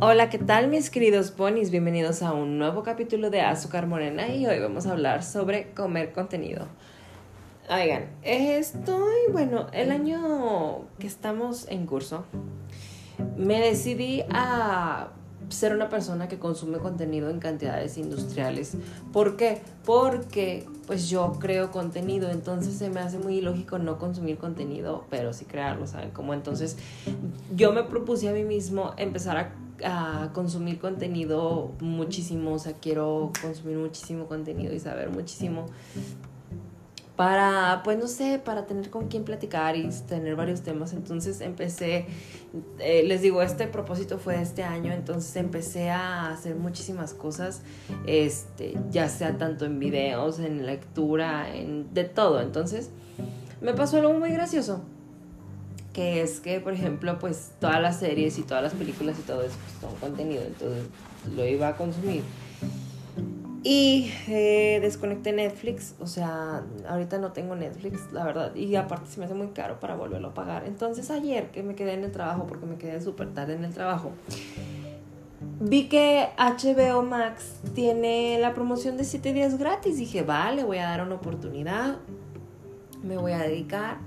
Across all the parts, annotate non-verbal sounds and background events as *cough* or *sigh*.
Hola, ¿qué tal mis queridos ponis? Bienvenidos a un nuevo capítulo de Azúcar Morena y hoy vamos a hablar sobre comer contenido. Oigan, estoy, bueno, el año que estamos en curso, me decidí a ser una persona que consume contenido en cantidades industriales. ¿Por qué? Porque pues yo creo contenido, entonces se me hace muy ilógico no consumir contenido, pero sí crearlo, ¿saben cómo? Entonces yo me propuse a mí mismo empezar a a consumir contenido muchísimo, o sea, quiero consumir muchísimo contenido y saber muchísimo para, pues no sé, para tener con quién platicar y tener varios temas. Entonces empecé, eh, les digo, este propósito fue este año, entonces empecé a hacer muchísimas cosas, este, ya sea tanto en videos, en lectura, en de todo. Entonces me pasó algo muy gracioso que es que, por ejemplo, pues todas las series y todas las películas y todo eso pues, son contenido, entonces lo iba a consumir. Y eh, desconecté Netflix, o sea, ahorita no tengo Netflix, la verdad, y aparte se me hace muy caro para volverlo a pagar. Entonces ayer que me quedé en el trabajo, porque me quedé súper tarde en el trabajo, vi que HBO Max tiene la promoción de 7 días gratis. Dije, vale, voy a dar una oportunidad, me voy a dedicar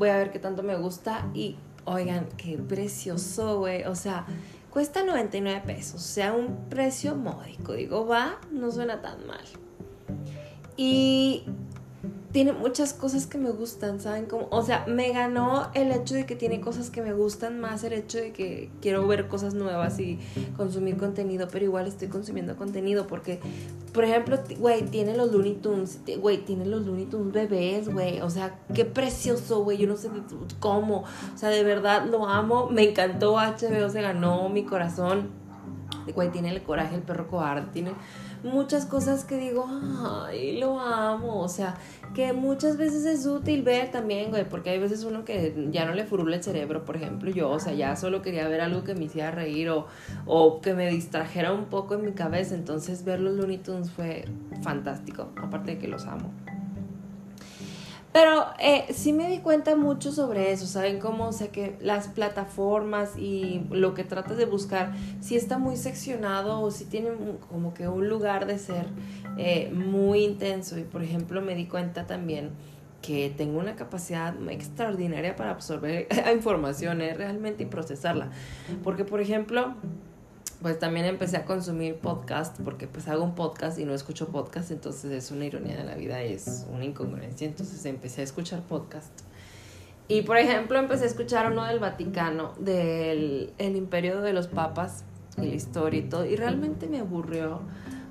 voy a ver qué tanto me gusta y oigan, qué precioso, güey. O sea, cuesta 99 pesos, o sea, un precio módico. Digo, va, no suena tan mal. Y tiene muchas cosas que me gustan, ¿saben? Como, o sea, me ganó el hecho de que tiene cosas que me gustan más el hecho de que quiero ver cosas nuevas y consumir contenido, pero igual estoy consumiendo contenido porque, por ejemplo, güey, tiene los Looney Tunes, güey, tiene los Looney Tunes bebés, güey, o sea, qué precioso, güey, yo no sé cómo, o sea, de verdad lo amo, me encantó HBO, se ganó mi corazón, güey, tiene el coraje, el perro cobarde, tiene muchas cosas que digo, ay, lo amo, o sea, que muchas veces es útil ver también, güey, porque hay veces uno que ya no le furula el cerebro, por ejemplo, yo, o sea, ya solo quería ver algo que me hiciera reír o, o que me distrajera un poco en mi cabeza, entonces ver los Looney Tunes fue fantástico, aparte de que los amo. Pero eh, sí me di cuenta mucho sobre eso, ¿saben cómo? O sea, que las plataformas y lo que tratas de buscar, si está muy seccionado o si tiene como que un lugar de ser eh, muy intenso. Y por ejemplo, me di cuenta también que tengo una capacidad extraordinaria para absorber *laughs* información ¿eh? realmente y procesarla. Porque, por ejemplo, pues también empecé a consumir podcast porque pues hago un podcast y no escucho podcast, entonces es una ironía de la vida, es una incongruencia, entonces empecé a escuchar podcast. Y por ejemplo empecé a escuchar uno del Vaticano, del el imperio de los papas y la historia y todo, y realmente me aburrió.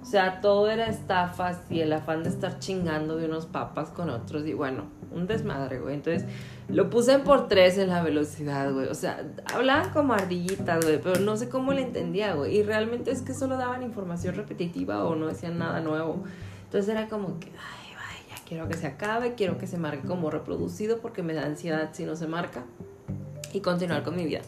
O sea, todo era estafas y el afán de estar chingando de unos papas con otros y bueno, un desmadre, güey. Entonces lo puse por tres en la velocidad, güey. O sea, hablaban como ardillitas, güey, pero no sé cómo le entendía, güey. Y realmente es que solo daban información repetitiva o no decían nada nuevo. Entonces era como que, ay, vaya, quiero que se acabe, quiero que se marque como reproducido porque me da ansiedad si no se marca y continuar con mi vida.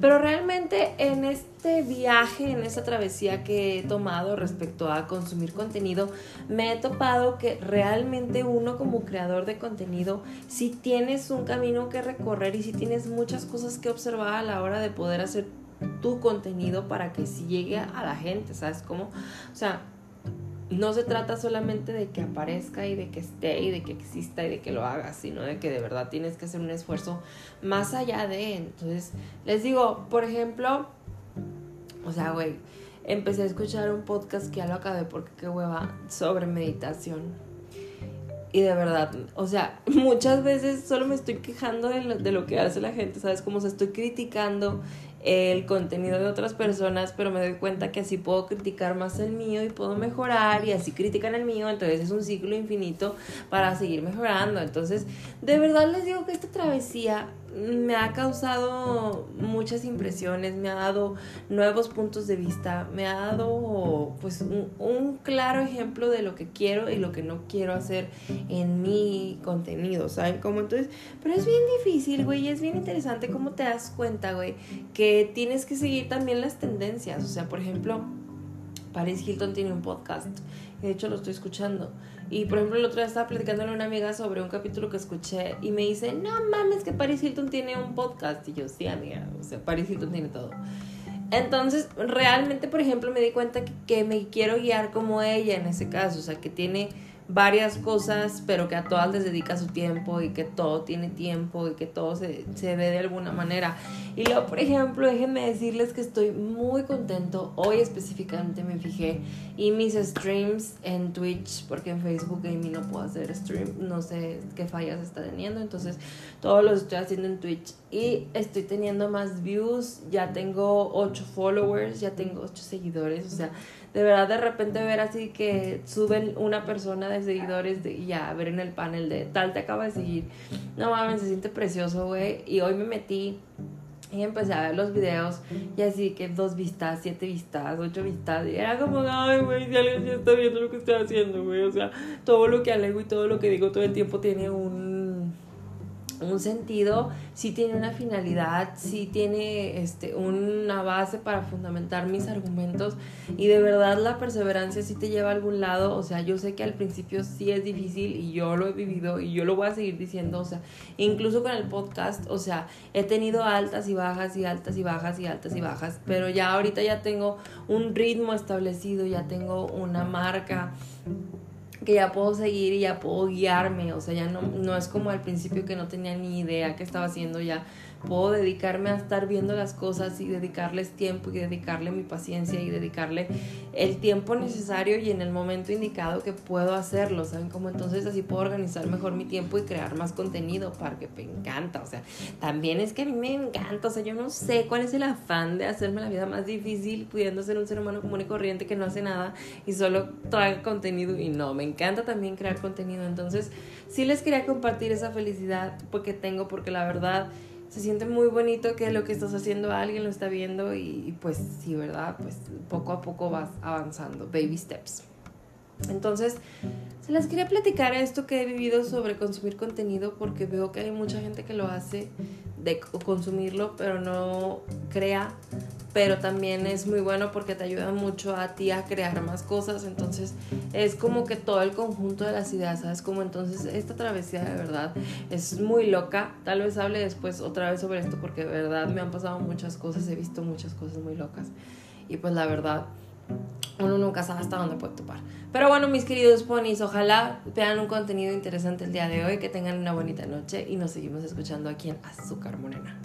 Pero realmente en este viaje, en esta travesía que he tomado respecto a consumir contenido, me he topado que realmente uno como creador de contenido, si tienes un camino que recorrer y si tienes muchas cosas que observar a la hora de poder hacer tu contenido para que si llegue a la gente, ¿sabes cómo? O sea, no se trata solamente de que aparezca y de que esté y de que exista y de que lo hagas, sino de que de verdad tienes que hacer un esfuerzo más allá de. Entonces, les digo, por ejemplo, o sea, güey, empecé a escuchar un podcast que ya lo acabé porque qué hueva, sobre meditación. Y de verdad, o sea, *laughs* muchas veces solo me estoy quejando de lo, de lo que hace la gente, ¿sabes? Como se estoy criticando el contenido de otras personas, pero me doy cuenta que así puedo criticar más el mío y puedo mejorar y así critican el mío, entonces es un ciclo infinito para seguir mejorando. Entonces, de verdad les digo que esta travesía me ha causado muchas impresiones, me ha dado nuevos puntos de vista, me ha dado pues un, claro ejemplo de lo que quiero y lo que no quiero hacer en mi contenido, ¿saben? Como entonces, pero es bien difícil, güey, y es bien interesante cómo te das cuenta, güey, que tienes que seguir también las tendencias, o sea, por ejemplo, Paris Hilton tiene un podcast de hecho lo estoy escuchando. Y por ejemplo, el otro día estaba platicando con una amiga sobre un capítulo que escuché y me dice, no mames, que Paris Hilton tiene un podcast. Y yo, sí, amiga, o sea, Paris Hilton tiene todo. Entonces, realmente, por ejemplo, me di cuenta que, que me quiero guiar como ella en ese caso, o sea, que tiene varias cosas, pero que a todas les dedica su tiempo y que todo tiene tiempo y que todo se, se ve de alguna manera. Y luego, por ejemplo, déjenme decirles que estoy muy contento. Hoy específicamente me fijé y mis streams en Twitch, porque en Facebook Gaming no puedo hacer stream, no sé qué fallas está teniendo, entonces todos los estoy haciendo en Twitch y estoy teniendo más views, ya tengo 8 followers, ya tengo 8 seguidores, o sea, de verdad de repente ver así que suben una persona de seguidores de, y ya ver en el panel de tal te acaba de seguir. No mames, se siente precioso, güey. Y hoy me metí y empecé a ver los videos y así que dos vistas, siete vistas, ocho vistas. Y era como, ay, güey, si alguien ya está viendo lo que estoy haciendo, güey. O sea, todo lo que alego y todo lo que digo todo el tiempo tiene un un sentido, sí tiene una finalidad, sí tiene este, una base para fundamentar mis argumentos y de verdad la perseverancia sí te lleva a algún lado, o sea, yo sé que al principio sí es difícil y yo lo he vivido y yo lo voy a seguir diciendo, o sea, incluso con el podcast, o sea, he tenido altas y bajas y altas y bajas y altas y bajas, pero ya ahorita ya tengo un ritmo establecido, ya tengo una marca que ya puedo seguir y ya puedo guiarme, o sea, ya no, no es como al principio que no tenía ni idea qué estaba haciendo, ya puedo dedicarme a estar viendo las cosas y dedicarles tiempo y dedicarle mi paciencia y dedicarle el tiempo necesario y en el momento indicado que puedo hacerlo, ¿saben? Como entonces así puedo organizar mejor mi tiempo y crear más contenido para que me encanta, o sea, también es que a mí me encanta, o sea, yo no sé cuál es el afán de hacerme la vida más difícil pudiendo ser un ser humano común y corriente que no hace nada y solo trae contenido y no, me encanta también crear contenido. Entonces, sí les quería compartir esa felicidad porque tengo, porque la verdad se siente muy bonito que lo que estás haciendo alguien lo está viendo y, pues sí, ¿verdad? Pues poco a poco vas avanzando, baby steps. Entonces, se les quería platicar esto que he vivido sobre consumir contenido porque veo que hay mucha gente que lo hace de consumirlo, pero no crea pero también es muy bueno porque te ayuda mucho a ti a crear más cosas, entonces es como que todo el conjunto de las ideas, ¿sabes? Como entonces esta travesía de verdad es muy loca, tal vez hable después otra vez sobre esto porque de verdad me han pasado muchas cosas, he visto muchas cosas muy locas y pues la verdad uno nunca sabe hasta dónde puede topar. Pero bueno, mis queridos ponis, ojalá vean un contenido interesante el día de hoy, que tengan una bonita noche y nos seguimos escuchando aquí en Azúcar Morena.